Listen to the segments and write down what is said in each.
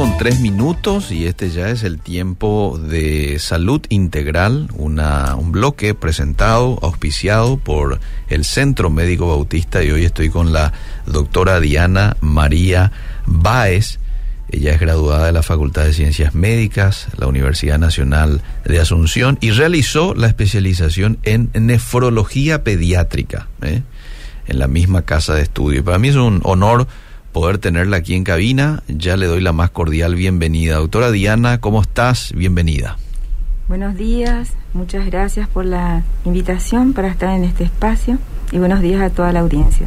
con tres minutos y este ya es el tiempo de salud integral, una, un bloque presentado, auspiciado por el Centro Médico Bautista y hoy estoy con la doctora Diana María Báez. Ella es graduada de la Facultad de Ciencias Médicas, la Universidad Nacional de Asunción y realizó la especialización en nefrología pediátrica ¿eh? en la misma casa de estudio. Para mí es un honor poder tenerla aquí en cabina. Ya le doy la más cordial bienvenida. Doctora Diana, ¿cómo estás? Bienvenida. Buenos días, muchas gracias por la invitación para estar en este espacio y buenos días a toda la audiencia.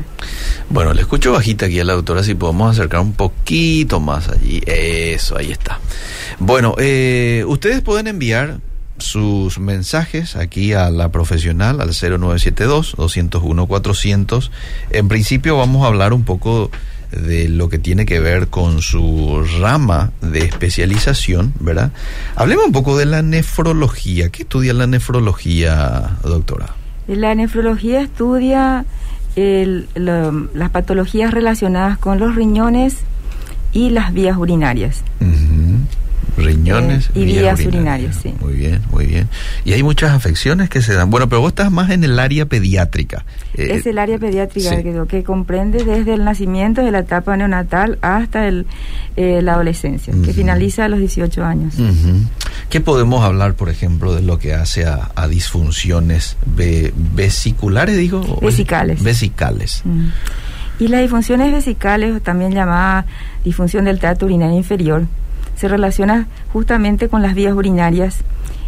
Bueno, le escucho bajita aquí a la doctora, si podemos acercar un poquito más allí. Eso, ahí está. Bueno, eh, ustedes pueden enviar sus mensajes aquí a la profesional al 0972-201-400. En principio vamos a hablar un poco de lo que tiene que ver con su rama de especialización, ¿verdad? Hablemos un poco de la nefrología. ¿Qué estudia la nefrología, doctora? La nefrología estudia las patologías relacionadas con los riñones y las vías urinarias riñones eh, y vías urinarias. sí. Muy bien, muy bien. Y hay muchas afecciones que se dan. Bueno, pero vos estás más en el área pediátrica. Eh, es el área pediátrica que, que, comprende desde el nacimiento, de la etapa neonatal hasta el, eh, la adolescencia, que finaliza a los 18 años. ¿Qué podemos hablar, por ejemplo, de lo que hace a, disfunciones vesiculares, digo? Vesicales. Vesicales. Y las disfunciones vesicales, también llamada disfunción del tracto urinario inferior, se relaciona justamente con las vías urinarias.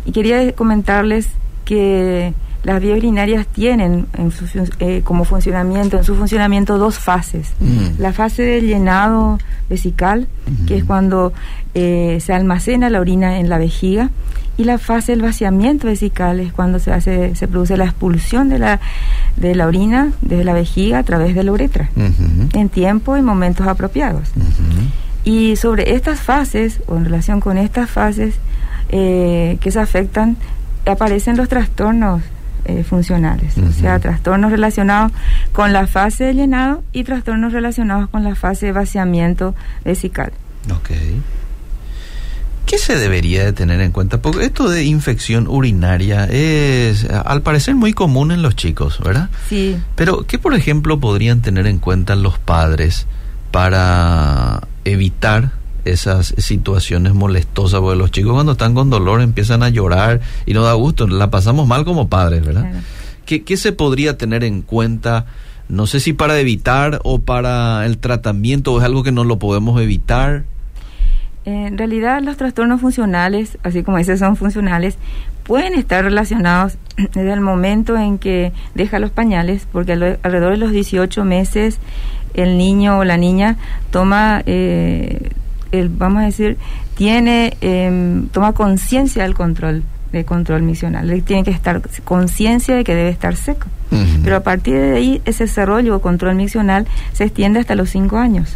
Y quería comentarles que las vías urinarias tienen en eh, como funcionamiento, en su funcionamiento dos fases. Mm. La fase del llenado vesical, que es cuando eh, se almacena la orina en la vejiga, y la fase del vaciamiento vesical es cuando se hace, se produce la expulsión de la, de la orina desde la vejiga a través de la uretra, en tiempo y momentos apropiados. Y sobre estas fases, o en relación con estas fases eh, que se afectan, aparecen los trastornos eh, funcionales, o sea, trastornos relacionados con la fase de llenado y trastornos relacionados con la fase de vaciamiento vesical. Ok. ¿Qué se debería de tener en cuenta? Porque esto de infección urinaria es, al parecer, muy común en los chicos, ¿verdad? Sí. Pero, ¿qué, por ejemplo, podrían tener en cuenta los padres para evitar esas situaciones molestosas, porque los chicos cuando están con dolor empiezan a llorar y no da gusto, la pasamos mal como padres, ¿verdad? ¿Qué, se podría tener en cuenta? No sé si para evitar o para el tratamiento, o es algo que no lo podemos evitar. En realidad los trastornos funcionales, así como dice, son funcionales, pueden estar relacionados desde el momento en que deja los pañales, porque alrededor de los 18 meses el niño o la niña toma, eh, el, vamos a decir, tiene, em, toma conciencia del control, de control misional. tiene que estar conciencia de que debe estar seco. Pero a partir de ahí, ese desarrollo o control misional se extiende hasta los cinco años.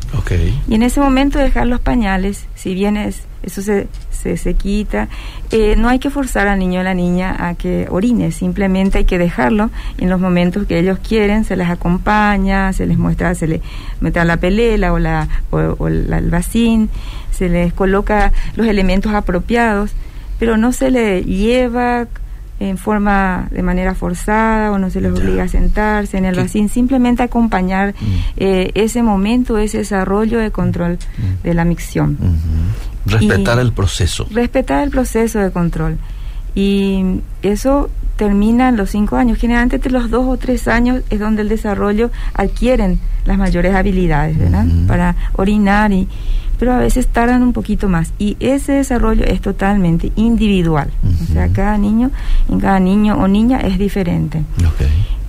Y en ese momento dejar los pañales, si bien es, eso se, se, se quita, eh, no hay que forzar al niño o a la niña a que orine, simplemente hay que dejarlo en los momentos que ellos quieren, se les acompaña, se les muestra, se les mete la pelela o, la, o, el vacín, se les coloca los elementos apropiados, pero no se le lleva en forma de manera forzada o no se les obliga a sentarse en el vacín, simplemente acompañar mm. eh, ese momento, ese desarrollo de control mm. de la micción. Respetar el proceso. Respetar el proceso de control. Y eso termina en los cinco años. Generalmente entre los dos o tres años es donde el desarrollo adquieren las mayores habilidades, ¿verdad? Para orinar y pero a veces tardan un poquito más y ese desarrollo es totalmente individual. O sea, cada niño, en cada niño o niña es diferente.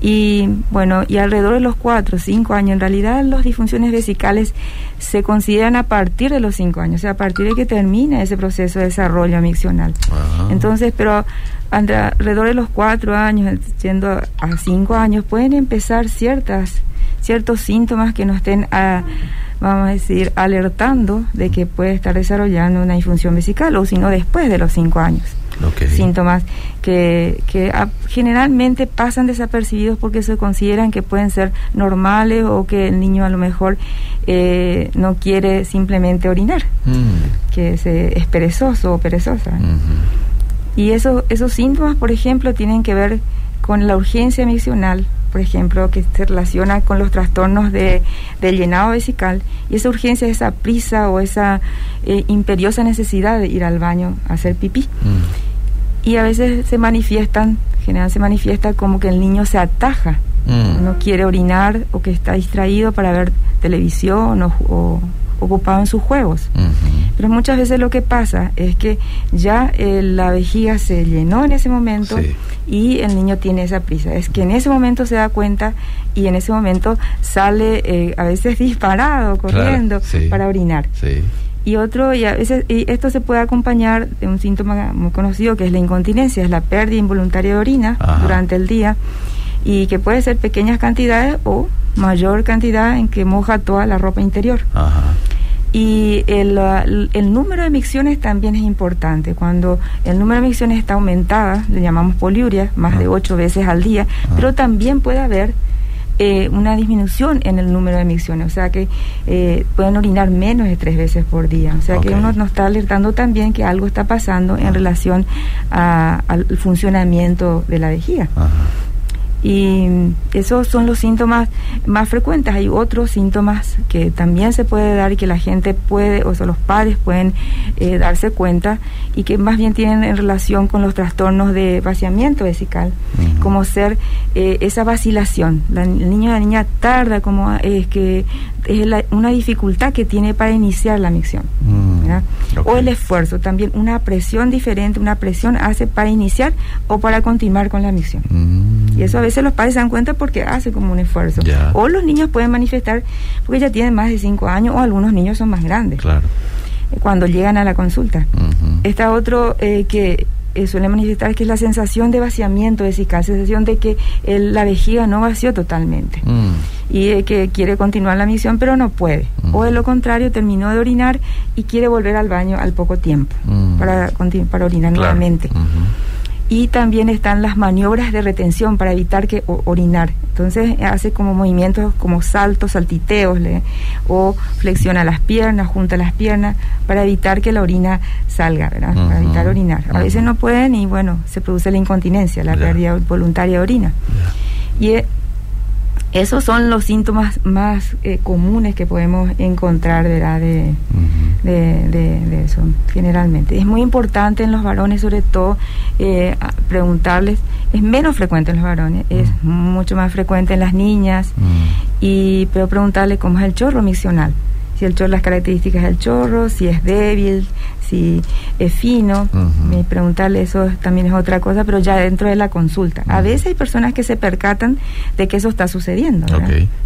Y bueno, y alrededor de los cuatro o cinco años, en realidad las disfunciones vesicales se consideran a partir de los cinco años, o sea, a partir de que termina ese proceso de desarrollo miccional. Entonces, pero alrededor de los cuatro años, siendo a cinco años, pueden empezar ciertas, ciertos síntomas que no estén a vamos a decir, alertando de que puede estar desarrollando una disfunción vesical o si no después de los cinco años. Síntomas que, que generalmente pasan desapercibidos porque se consideran que pueden ser normales o que el niño a lo mejor eh, no quiere simplemente orinar, mm. que es perezoso o perezosa. Y eso, esos síntomas, por ejemplo, tienen que ver con la urgencia miccional, por ejemplo, que se relaciona con los trastornos de, llenado vesical, y esa urgencia, esa prisa o esa eh, imperiosa necesidad de ir al baño a hacer pipí. Mm. Y a veces se manifiestan, generalmente se manifiesta como que el niño se ataja, mm. no quiere orinar o que está distraído para ver televisión o ocupado en sus juegos. Pero muchas veces lo que pasa es que ya eh, la vejiga se llenó en ese momento y el niño tiene esa prisa. Es que en ese momento se da cuenta y en ese momento sale eh, a veces disparado, corriendo para orinar. Y otro, y a veces y esto se puede acompañar de un síntoma muy conocido que es la incontinencia, es la pérdida involuntaria de orina durante el día y que puede ser pequeñas cantidades o mayor cantidad en que moja toda la ropa interior. Y el, el, número de micciones también es importante. Cuando el número de micciones está aumentada, le llamamos poliuria, más de ocho veces al día, pero también puede haber eh, una disminución en el número de micciones, o sea que eh, pueden orinar menos de tres veces por día. O sea que uno nos está alertando también que algo está pasando en relación al funcionamiento de la vejiga. Y esos son los síntomas más frecuentes. Hay otros síntomas que también se puede dar y que la gente puede, o sea, los padres pueden eh, darse cuenta y que más bien tienen en relación con los trastornos de vaciamiento vesical, como ser eh, esa vacilación. el niño o la niña tarda, como es que es una dificultad que tiene para iniciar la micción. Mm. O el esfuerzo, también una presión diferente, una presión hace para iniciar o para continuar con la micción. Mm. Y eso a veces los padres se dan cuenta porque hace como un esfuerzo. O los niños pueden manifestar porque ya tienen más de 5 años o algunos niños son más grandes. Claro. Eh, cuando llegan a la consulta. Está otro eh, que eh, suele manifestar que es la sensación de vaciamiento vesical, sensación de que la vejiga no vació totalmente mm. y que quiere continuar la misión pero no puede. Mm. O de lo contrario, terminó de orinar y quiere volver al baño al poco tiempo mm. para, para orinar nuevamente y también están las maniobras de retención para evitar que orinar. Entonces hace como movimientos como saltos, saltiteos, o flexiona las piernas, junta las piernas para evitar que la orina salga, ¿verdad? para evitar orinar. A veces no pueden y bueno, se produce la incontinencia, la pérdida voluntaria de orina. Y eh, esos son los síntomas más eh, comunes que podemos encontrar ¿verdad? De, de, eso, generalmente. Es muy importante en los varones, sobre todo, eh, preguntarles, es menos frecuente en los varones, es mucho más frecuente en las niñas, y pero preguntarle cómo es el chorro misional si el chorro, las características del chorro, si es débil, si es fino. preguntarle eso también es otra cosa, pero ya dentro de la consulta. A veces hay personas que se percatan de que eso está sucediendo.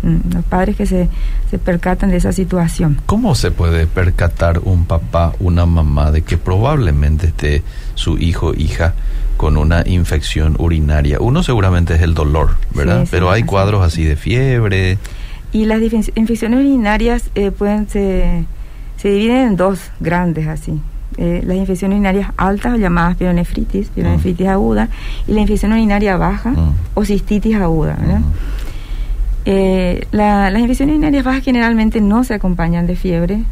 Mm, los padres que se, se percatan de esa situación. ¿Cómo se puede percatar un papá, una mamá de que probablemente esté su hijo, hija, con una infección urinaria? Uno seguramente es el dolor, ¿verdad? Pero hay cuadros así de fiebre. Y las infecciones urinarias eh, pueden se, se dividen en dos grandes así. Eh, las infecciones urinarias altas llamadas pielonefritis, pielonefritis mm. aguda, y la infección urinaria baja mm. o cistitis aguda. Mm. Eh, las infecciones urinarias bajas generalmente no se acompañan de fiebre,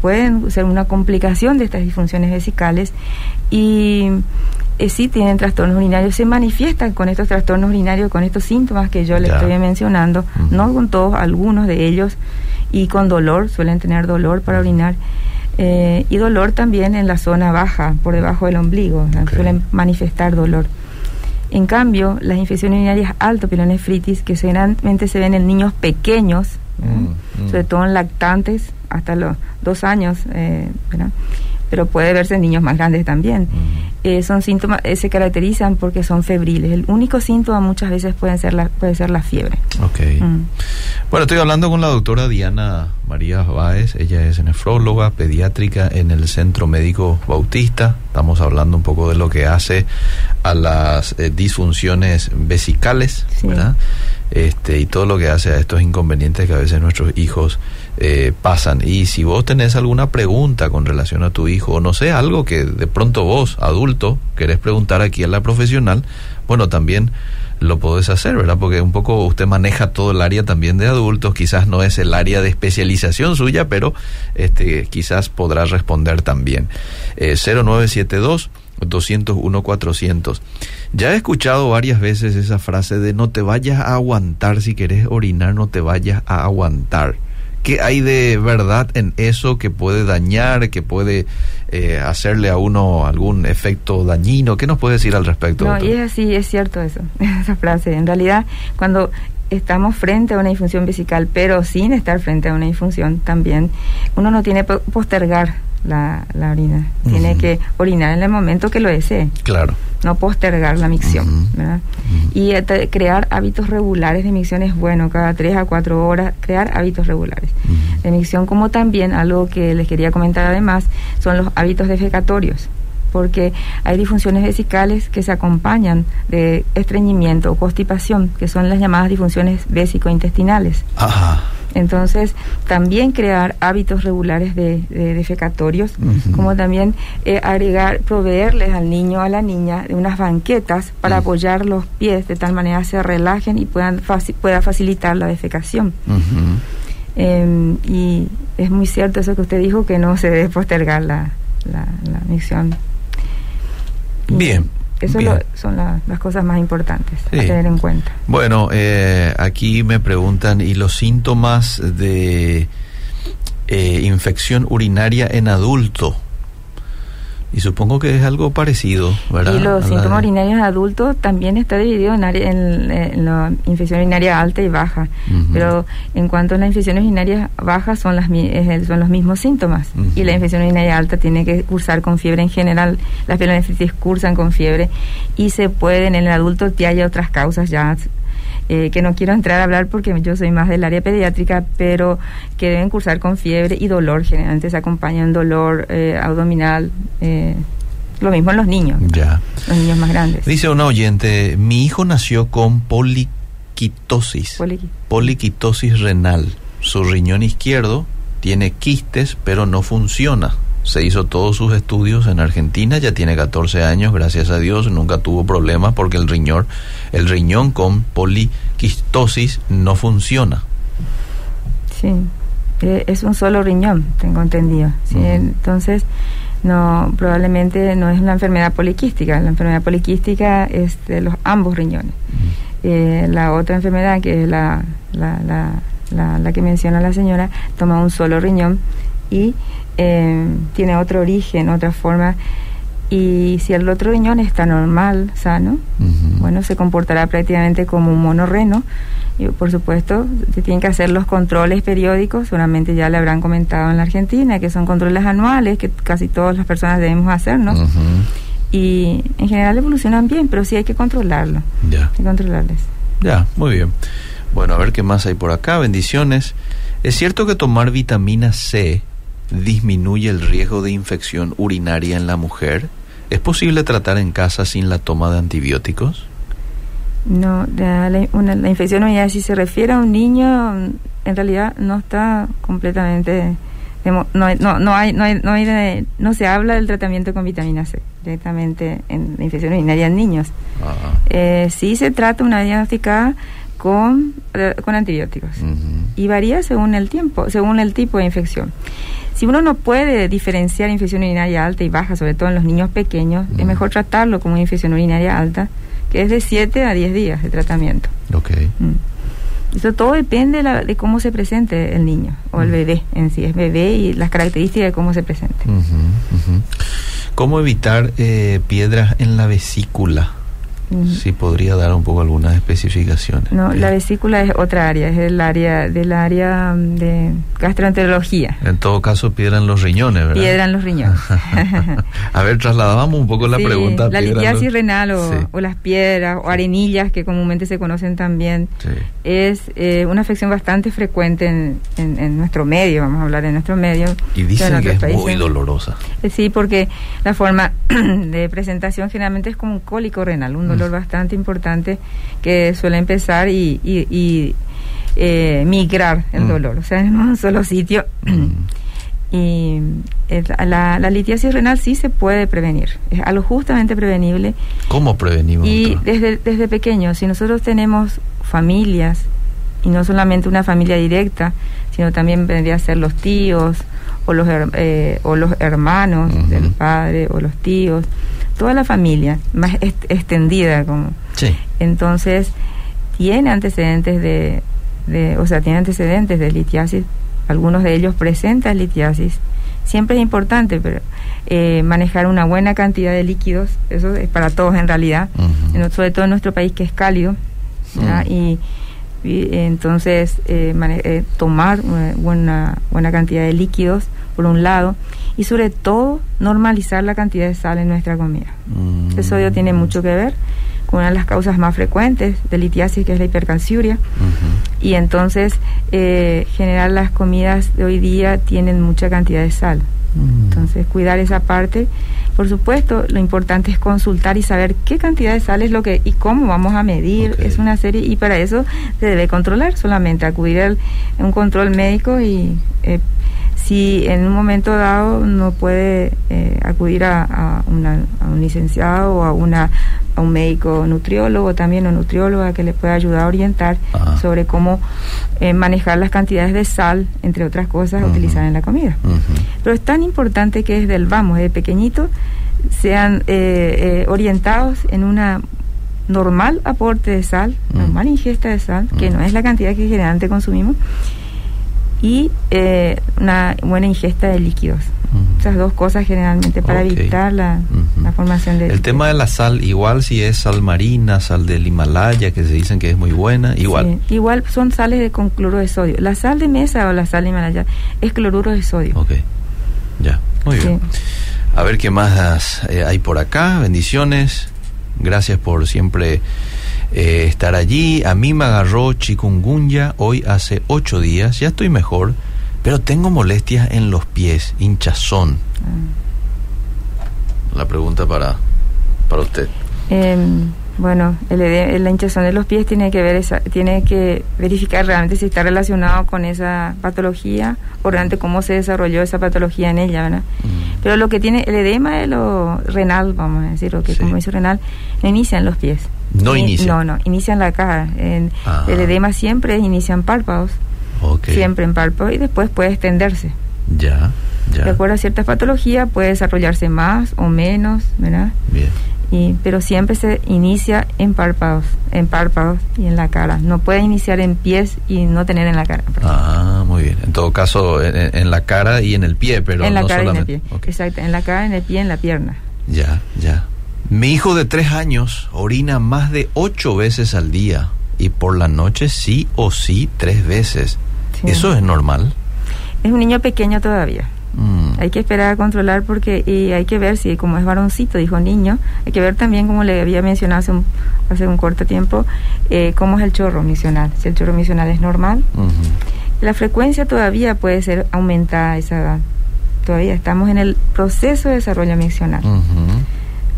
pueden ser una complicación de estas disfunciones vesicales y eh, sí tienen trastornos urinarios, se manifiestan con estos trastornos urinarios, con estos síntomas que yo les estoy mencionando, no con todos, algunos de ellos, y con dolor, suelen tener dolor para orinar. Eh, y dolor también en la zona baja, por debajo del ombligo, suelen manifestar dolor. En cambio, las infecciones urinarias alto pielonefritis, que generalmente se ven en niños pequeños, mm, mm. sobre todo en lactantes, hasta los dos años, eh, ¿verdad? Pero puede verse en niños más grandes también. Eh, son síntomas, eh, se caracterizan porque son febriles. El único síntoma muchas veces puede ser la, puede ser la fiebre. Ok. Mm. Bueno, estoy hablando con la doctora Diana María Báez. Ella es nefróloga pediátrica en el Centro Médico Bautista. Estamos hablando un poco de lo que hace a las eh, disfunciones vesicales, ¿verdad? Este, y todo lo que hace a estos inconvenientes que a veces nuestros hijos eh, pasan. Y si vos tenés alguna pregunta con relación a tu hijo, o no sé, algo que de pronto vos, adulto, querés preguntar aquí a la profesional, bueno, también lo podés hacer, ¿verdad? Porque un poco usted maneja todo el área también de adultos, quizás no es el área de especialización suya, pero este quizás podrá responder también. Eh, 0972 201 400. Ya he escuchado varias veces esa frase de no te vayas a aguantar si querés orinar, no te vayas a aguantar. ¿Qué hay de verdad en eso que puede dañar, que puede eh, hacerle a uno algún efecto dañino? ¿Qué nos puede decir al respecto? No, y es así, es cierto eso, esa frase. En realidad, cuando estamos frente a una disfunción vesical, pero sin estar frente a una disfunción también, uno no tiene que postergar la, la orina. Tiene que orinar en el momento que lo desee. Claro. No postergar la micción, ¿verdad? Y eh, crear hábitos regulares de micción es bueno, cada tres a cuatro horas crear hábitos regulares de micción, como también algo que les quería comentar además, son los hábitos defecatorios porque hay disfunciones vesicales que se acompañan de estreñimiento o constipación, que son las llamadas disfunciones vésico-intestinales. Ajá. Entonces, también crear hábitos regulares de, de defecatorios, como también eh, agregar, proveerles al niño o a la niña de unas banquetas para apoyar los pies de tal manera se relajen y puedan pueda facilitar la defecación. eh, y es muy cierto eso que usted dijo, que no se debe postergar la, la, la micción. Bien. Eso. Lo, son la, las cosas más importantes Sí. a tener en cuenta. Bueno, eh, aquí me preguntan, ¿y los síntomas de eh, infección urinaria en adulto? Y supongo que es algo parecido, ¿verdad? Y los síntomas de- urinarios en adultos también está dividido en, área- en, en la infección urinaria alta y baja. Pero en cuanto a las infecciones urinarias bajas son, las, son los mismos síntomas. Y la infección urinaria alta tiene que cursar con fiebre en general. Las pielonefritis cursan con fiebre y se pueden en el adulto que haya otras causas ya eh, que no quiero entrar a hablar porque yo soy más del área pediátrica, pero que deben cursar con fiebre y dolor. Generalmente se acompaña un dolor eh, abdominal. eh, lo mismo en los niños, Ya. los niños más grandes. Dice una oyente, mi hijo nació con poliquitosis. Poliqui- poliquitosis renal. Su riñón izquierdo tiene quistes, pero no funciona. Se hizo todos sus estudios en Argentina, ya tiene 14 años, gracias a Dios, nunca tuvo problemas porque el riñón, el riñón con poliquistosis no funciona. Sí, eh, es un solo riñón, tengo entendido. Sí. Entonces, no, probablemente no es una enfermedad poliquística. La enfermedad poliquística es de los ambos riñones. Eh, la otra enfermedad, que es la, la, la, la, la que menciona la señora, toma un solo riñón y eh, tiene otro origen, otra forma. Y si el otro riñón está normal, sano, bueno, se comportará prácticamente como un monorreno. Y por supuesto, se tienen que hacer los controles periódicos, seguramente ya le habrán comentado en la Argentina, que son controles anuales, que casi todas las personas debemos hacer, ¿no? Ujú. Y en general evolucionan bien, pero sí hay que controlarlo, Ya. hay que controlarles. Ya, muy bien. Bueno, a ver qué más hay por acá. Bendiciones. ¿Es cierto que tomar vitamina C disminuye el riesgo de infección urinaria en la mujer? ¿Es posible tratar en casa sin la toma de antibióticos? No, la, la- una- la infección urinaria, si se refiere a un niño, en realidad no está completamente. No, no, no, hay, no, hay, no, hay no se habla del tratamiento con vitamina C directamente en la infección urinaria en niños. Ah, Eh, sí se trata una diagnosticada con, eh, con antibióticos y varía según el tiempo, según el tipo de infección. Si uno no puede diferenciar infección urinaria alta y baja, sobre todo en los niños pequeños, es mejor tratarlo como una infección urinaria alta, que es de 7 a 10 días de tratamiento. Ok. Mm. Eso todo depende de, la- de cómo se presente el niño o el bebé en sí, es bebé y las características de cómo se presente. Ujú, ujú. ¿Cómo evitar eh, piedras en la vesícula? Sí, podría dar un poco algunas especificaciones. No, la vesícula es otra área, es el área del área mm, de gastroenterología. En todo caso, piedra en los riñones, ¿verdad? Piedra en los riñones. a ver, trasladamos un poco la Sí, pregunta. La en los- litiasis renal o, Sí. o las piedras o arenillas que comúnmente se conocen también Sí. es eh, una afección bastante frecuente en, en- en nuestro medio, vamos a hablar de nuestro medio. Y dicen que es muy países- dolorosa. Eh, Sí, porque la forma de presentación generalmente es como un cólico renal, un dolor bastante importante que suele empezar y, y, y, eh, migrar el Mm. dolor, o sea, en un solo sitio. y eh, la, la litiasis renal sí se puede prevenir, es algo justamente prevenible. ¿Cómo prevenimos? Y doctora? desde, desde pequeños, si nosotros tenemos familias, y no solamente una familia directa, sino también vendría a ser los tíos o los, eh, o los hermanos del padre o los tíos, toda la familia, más extendida como. Sí. Entonces, tiene antecedentes de, de, o sea, tiene antecedentes de litiasis, algunos de ellos presentan litiasis. Siempre es importante pero, eh, manejar una buena cantidad de líquidos, eso es para todos en realidad, sobre todo en nuestro país que es cálido, y, y, entonces eh, eh, tomar una buena, buena cantidad de líquidos, por un lado, y sobre todo normalizar la cantidad de sal en nuestra comida. Mm. El sodio tiene mucho que ver con una de las causas más frecuentes de litiasis, que es la hipercalciuria. Y entonces, eh, generar las comidas de hoy día tienen mucha cantidad de sal. Mm. Entonces, cuidar esa parte. Por supuesto, lo importante es consultar y saber qué cantidad de sal es lo que y cómo vamos a medir. Es una serie y para eso se debe controlar solamente, acudir a un control médico y eh, si en un momento dado no puede eh, acudir a, a una- a un licenciado o a, una, a un médico nutriólogo también o nutrióloga que le pueda ayudar a orientar Ajá. sobre cómo eh, manejar las cantidades de sal, entre otras cosas, a Ujú. utilizar en la comida. Pero es tan importante que desde el vamos, desde pequeñito, sean eh, eh, orientados en una normal aporte de sal, normal ingesta de sal, que no es la cantidad que generalmente consumimos, y eh, una buena ingesta de líquidos. Esas dos cosas generalmente para evitar la. La formación de... El tema de la sal, igual si es sal marina, sal del Himalaya, que se dicen que es muy buena, igual. Sí, igual son sales de, con cloruro de sodio. La sal de mesa o la sal de Himalaya es cloruro de sodio. Ok, ya, muy Sí. bien. A ver qué más eh, hay por acá. Bendiciones. Gracias por siempre eh, estar allí. A mí me agarró chikungunya hoy hace ocho días. Ya estoy mejor, pero tengo molestias en los pies, hinchazón. Ah. La pregunta para, para usted. Em, bueno, el ede- la hinchazón de los pies tiene que ver esa- tiene que verificar realmente si está relacionado con esa patología o realmente cómo se desarrolló esa patología en ella, ¿verdad? Mm. Pero lo que tiene el edema de lo renal, vamos a decir, lo que Sí. como dice renal, no inicia en los pies. No Ni- inicia. No, no, inicia en la cara. En, Ah. El edema siempre inicia en párpados, Ok. siempre en párpados y después puede extenderse. Ya, ya. De acuerdo a ciertas patologías puede desarrollarse más o menos, ¿verdad? Bien. Y, pero siempre se inicia en párpados, en párpados y en la cara. No puede iniciar en pies y no tener en la cara. Ah, muy bien. En todo caso, en, la cara y en el pie, pero en la no cara y en el solamente. pie. Exacto, en la cara, en el pie, en la pierna. Ya, ya. Mi hijo de tres años orina más de ocho veces al día y por la noche sí o sí tres veces. Sí. ¿Eso es normal? Es un niño pequeño todavía. Mm. Hay que esperar a controlar porque y hay que ver si como es varoncito, dijo niño, hay que ver también como le había mencionado hace un, hace un corto tiempo, eh, cómo es el chorro misional. Si el chorro misional es normal, la frecuencia todavía puede ser aumentada a esa edad. Todavía estamos en el proceso de desarrollo misional.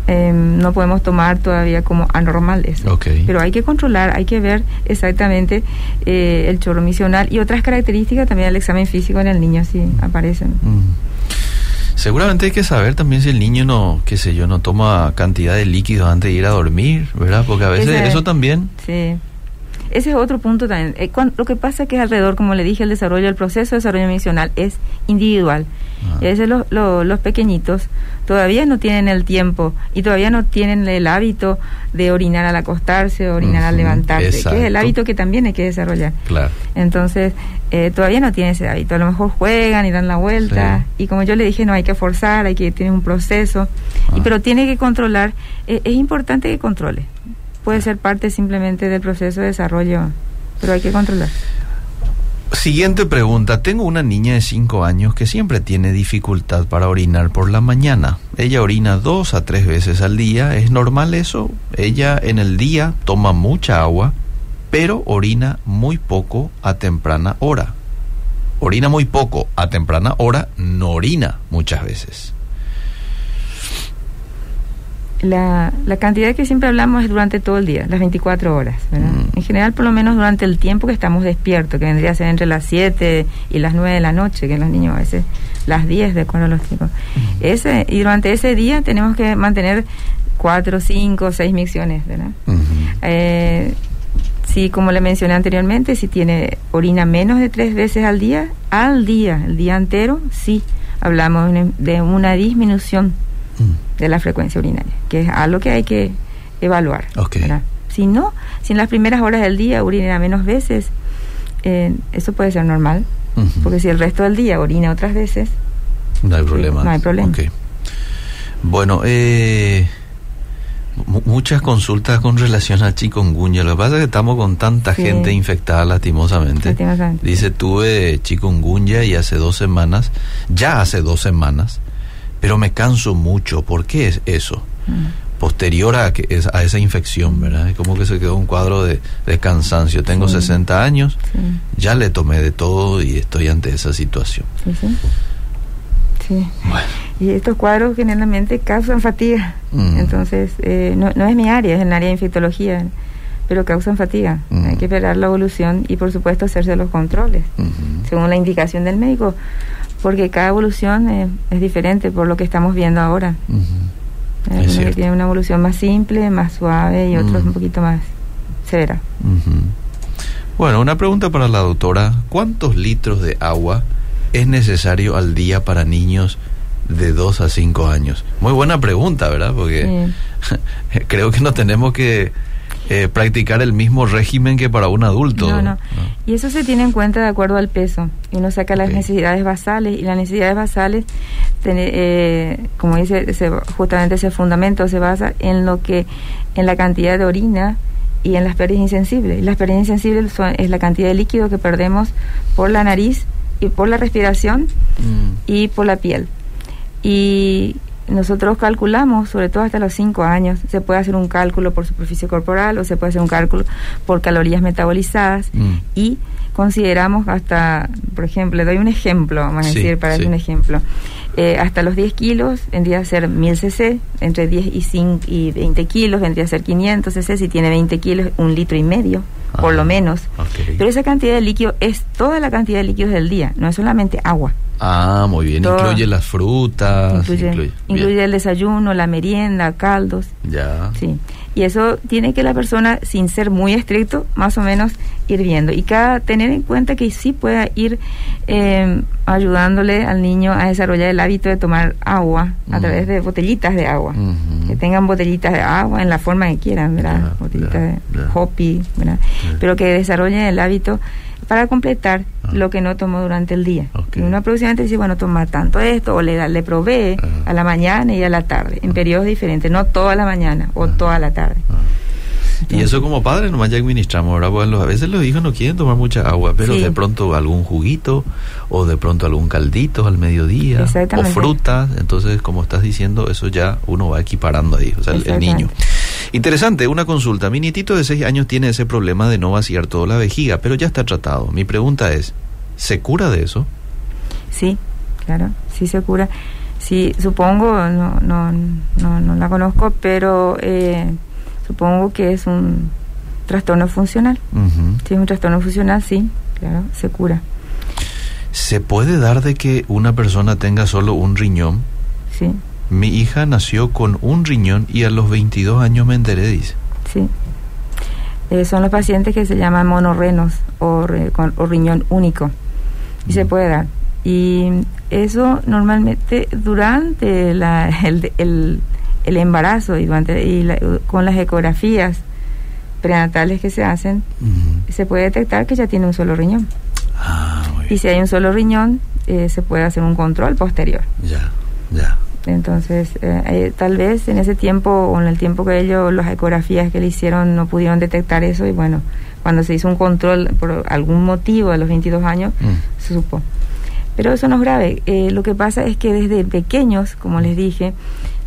Em, no podemos tomar todavía como anormal eso. Ok. Pero hay que controlar, hay que ver exactamente eh, el chorro misional y otras características también del examen físico en el niño si aparecen. Mm. Seguramente hay que saber también si el niño no, qué sé yo, no toma cantidad de líquidos antes de ir a dormir, ¿verdad? Porque a veces eso también... Sí. Ese es otro punto también. Eh, lo que pasa es que alrededor, como le dije, el desarrollo, el proceso de desarrollo misional es individual. Ah. Y a veces los, los, los pequeñitos todavía no tienen el tiempo y todavía no tienen el hábito de orinar al acostarse, orinar al levantarse, que es el hábito que también hay que desarrollar. Claro. Entonces, eh, todavía no tiene ese hábito. A lo mejor juegan y dan la vuelta. Y como yo le dije, no hay que forzar, hay que tener un proceso. Y, Ah. pero tiene que controlar. Eh, es importante que controle. Puede ser parte simplemente del proceso de desarrollo, pero hay que controlar. Siguiente pregunta. Tengo una niña de 5 años que siempre tiene dificultad para orinar por la mañana. Ella orina dos a tres veces al día. ¿Es normal eso? Ella en el día toma mucha agua, pero orina muy poco a temprana hora. Orina muy poco a temprana hora, no orina muchas veces. La, la cantidad que siempre hablamos es durante todo el día, las 24 horas. ¿verdad? Mm. En general, por lo menos durante el tiempo que estamos despiertos, que vendría a ser entre las 7 y las 9 de la noche, que los niños a veces las 10, de acuerdo a los chicos. Ese, y durante ese día tenemos que mantener 4, 5, 6 micciones. ¿verdad? Ujú. Eh, sí, como le mencioné anteriormente, si tiene orina menos de tres veces al día, al día, el día entero, sí, hablamos de una disminución Mm. de la frecuencia urinaria, que es algo que hay que evaluar. Ok. ¿verdad? Si no, si en las primeras horas del día urina menos veces, eh, eso puede ser normal, porque si el resto del día orina otras veces, No hay problema. no hay problema. Ok. Bueno, eh, mu- muchas consultas con relación al chikungunya. Lo que pasa es que estamos con tanta Sí. gente infectada lastimosamente. Lastimosamente. Dice, tuve chikungunya y hace dos semanas, ya hace dos semanas, pero me canso mucho. ¿Por qué es eso? mm, Posterior a, que a esa infección, ¿verdad? Es como que se quedó un cuadro de, de cansancio. Tengo Sí. 60 años, sí, ya le tomé de todo y estoy ante esa situación. sí, sí. Bueno. Y estos cuadros generalmente causan fatiga. Mm. Entonces, eh, no, no es mi área, es el área de infectología, pero causan fatiga. Mm. Hay que esperar la evolución y, por supuesto, hacerse los controles, según la indicación del médico, porque cada evolución es diferente por lo que estamos viendo ahora. Hay Es algunos que tienen una evolución más simple, más suave y otros un poquito más severa. Ujú. Bueno, una pregunta para la doctora. ¿Cuántos litros de agua es necesario al día para niños de 2 a 5 años? Muy buena pregunta, ¿verdad? Porque creo que no tenemos que eh, practicar el mismo régimen que para un adulto. No, no. Y eso se tiene en cuenta de acuerdo al peso. Y uno saca las necesidades basales. Y las necesidades basales, eh, como dice, se- justamente ese fundamento se basa en lo que, en la cantidad de orina y en las pérdidas insensibles. Y las pérdidas insensibles son, es la cantidad de líquido que perdemos por la nariz y por la respiración Mm. y por la piel. Y nosotros calculamos, sobre todo hasta los 5 años, se puede hacer un cálculo por superficie corporal o se puede hacer un cálculo por calorías metabolizadas Mm. y consideramos hasta, por ejemplo, le doy un ejemplo, vamos a Sí, decir, para sí. un ejemplo. Eh, hasta los 10 kilos vendría a ser 1000 cc, entre 10 y, 5 y 20 kilos vendría a ser 500 cc, si tiene 20 kilos, un litro y medio, por Ah, lo menos. ok. Pero esa cantidad de líquido es toda la cantidad de líquidos del día, no es solamente agua. Ah, muy bien. Todo. Incluye las frutas. incluye, incluye- el desayuno, la merienda, caldos, Ya. sí. Y eso tiene que la persona, sin ser muy estricto, más o menos ir viendo. Y cada tener en cuenta que sí pueda ir eh, ayudándole al niño a desarrollar el hábito de tomar agua a través de botellitas de agua. Que tengan botellitas de agua en la forma que quieran, ¿verdad? Ya, botellitas de hoppy, ¿verdad? Pero que desarrollen el hábito para completar Ah. lo que no tomó durante el día. Y uno aproximadamente dice, bueno, toma tanto esto, o le, da- le provee Ah. a la mañana y a la tarde, en Ah. periodos diferentes, no toda la mañana o toda la tarde. Y eso como padre nomás ya administramos, ¿verdad? Porque los- a veces los hijos no quieren tomar mucha agua, pero Sí. de pronto algún juguito o de pronto algún caldito al mediodía o frutas. Entonces, como estás diciendo, eso ya uno va equiparando ahí, o sea, el niño. Interesante, una consulta. Mi nietito de 6 años tiene ese problema de no vaciar toda la vejiga, pero ya está tratado. Mi pregunta es, ¿se cura de eso? Sí, claro, sí se cura. Sí, supongo, no, no, no, no la conozco, pero eh, supongo que es un trastorno funcional. Si es un trastorno funcional, sí, claro, se cura. ¿Se puede dar de que una persona tenga solo un riñón? Sí, Mi hija nació con un riñón y a los 22 años me enteré, dice. sí. Eh, son los pacientes que se llaman monorrenos o, re- con- o riñón único. Y se Mm. puede dar. Y eso normalmente durante la- el, el- el embarazo y, durante, y la- con las ecografías prenatales que se hacen, Ujú. se puede detectar que ya tiene un solo riñón. Ah, muy Y si hay un solo riñón, eh, se puede hacer un control posterior. Ya, ya. Entonces, eh, eh, tal vez en ese tiempo o en el tiempo que ellos, las ecografías que le hicieron, no pudieron detectar eso y bueno, cuando se hizo un control por algún motivo a los 22 años, Mm. se supo. Pero eso no es grave. Eh, lo que pasa es que desde pequeños, como les dije,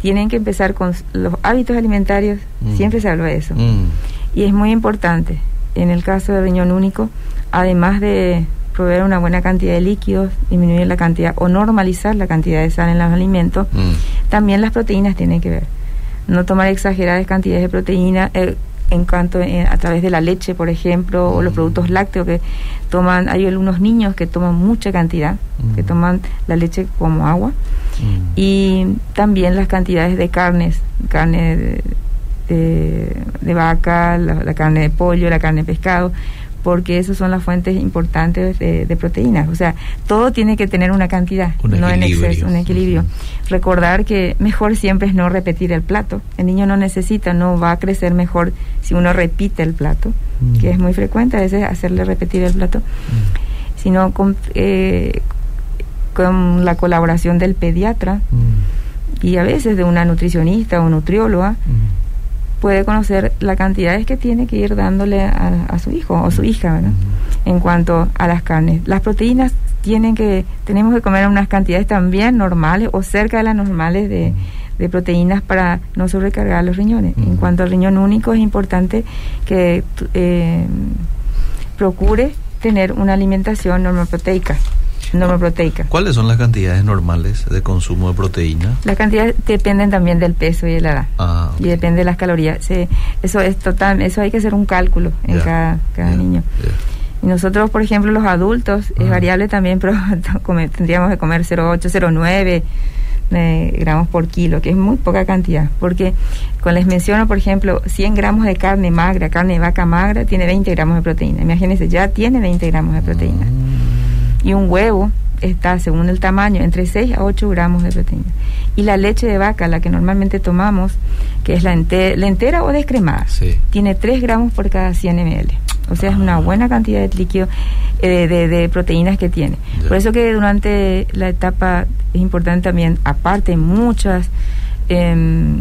tienen que empezar con los hábitos alimentarios. Mm. Siempre se habla de eso. Mm. Y es muy importante, en el caso del riñón único, además de proveer una buena cantidad de líquidos, disminuir la cantidad o normalizar la cantidad de sal en los alimentos, Mm. también las proteínas tienen que ver. no tomar exageradas cantidades de proteína. Eh, en cuanto eh, a través de la leche, por ejemplo, o los productos lácteos que toman, hay algunos niños que toman mucha cantidad, que toman la leche como agua, y también las cantidades de carnes, carne de, de, vaca, la, carne de pollo, la carne de pescado, porque esas son las fuentes importantes de, proteínas. O sea, todo tiene que tener una cantidad, no en exceso, un equilibrio. Recordar que mejor siempre es no repetir el plato. El niño no necesita, no va a crecer mejor si uno repite el plato, que es muy frecuente a veces hacerle repetir el plato, sino con, eh, con la colaboración del pediatra y a veces de una nutricionista o nutrióloga puede conocer la cantidades que tiene que ir dándole a, su hijo o su hija, En cuanto a las carnes. Las proteínas tienen que, tenemos que comer unas cantidades también normales o cerca de las normales de, proteínas para no sobrecargar los riñones. En cuanto al riñón único, es importante que eh, procure tener una alimentación normoproteica proteica. ¿Cuáles son las cantidades normales de consumo de proteína? Las cantidades dependen también del peso y de la edad. Ah, y depende de las calorías. eso es total, eso hay que hacer un cálculo en cada, niño. Y nosotros, por ejemplo, los adultos, es variable también, pero tendríamos que comer 0,8, 0,9 eh, gramos por kilo, que es muy poca cantidad, porque cuando les menciono, por ejemplo, 100 gramos de carne magra, carne de vaca magra, tiene 20 gramos de proteína. Imagínense, ya tiene 20 gramos de proteína. Mm y un huevo está, según el tamaño, entre 6 a 8 gramos de proteína. Y la leche de vaca, la que normalmente tomamos, que es la, entera o descremada, tiene 3 gramos por cada 100 ml. O sea, es una ah. buena cantidad de líquido, eh, de, proteínas que tiene. Por eso que durante la etapa es importante también, aparte muchas... Eh,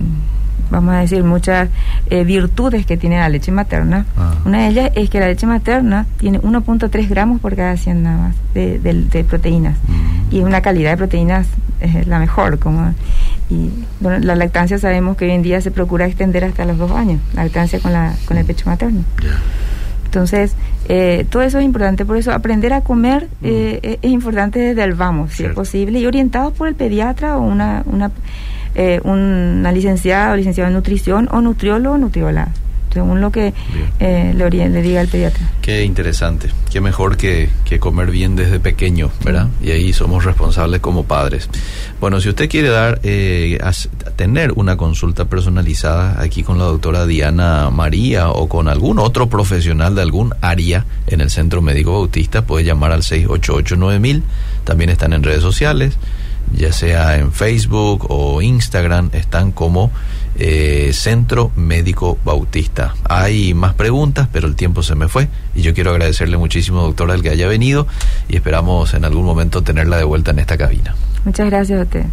vamos a decir, muchas eh, virtudes que tiene la leche materna. Ah. Una de ellas es que la leche materna tiene 1.3 gramos por cada 100 nada más de, proteínas. Mm. Y una calidad de proteínas es la mejor. como y la lactancia sabemos que hoy en día se procura extender hasta los dos años, la lactancia con, la, con el pecho materno. Entonces, eh, todo eso es importante, por eso aprender a comer mm. eh, es importante desde el vamos, si es posible, y orientados por el pediatra o una, una eh, una licenciada o licenciado en nutrición o nutriólogo o nutrióloga según lo que eh, le, le, diga el pediatra. Qué interesante, qué mejor que, que comer bien desde pequeño, ¿verdad? Y ahí somos responsables como padres. Bueno, si usted quiere dar, eh, tener una consulta personalizada aquí con la doctora Diana María o con algún otro profesional de algún área en el Centro Médico Bautista, puede llamar al 688-9000, también están en redes sociales ya sea en Facebook o Instagram, están como eh, Centro Médico Bautista. Hay más preguntas, pero el tiempo se me fue y yo quiero agradecerle muchísimo, doctora, el que haya venido y esperamos en algún momento tenerla de vuelta en esta cabina. Muchas gracias a usted.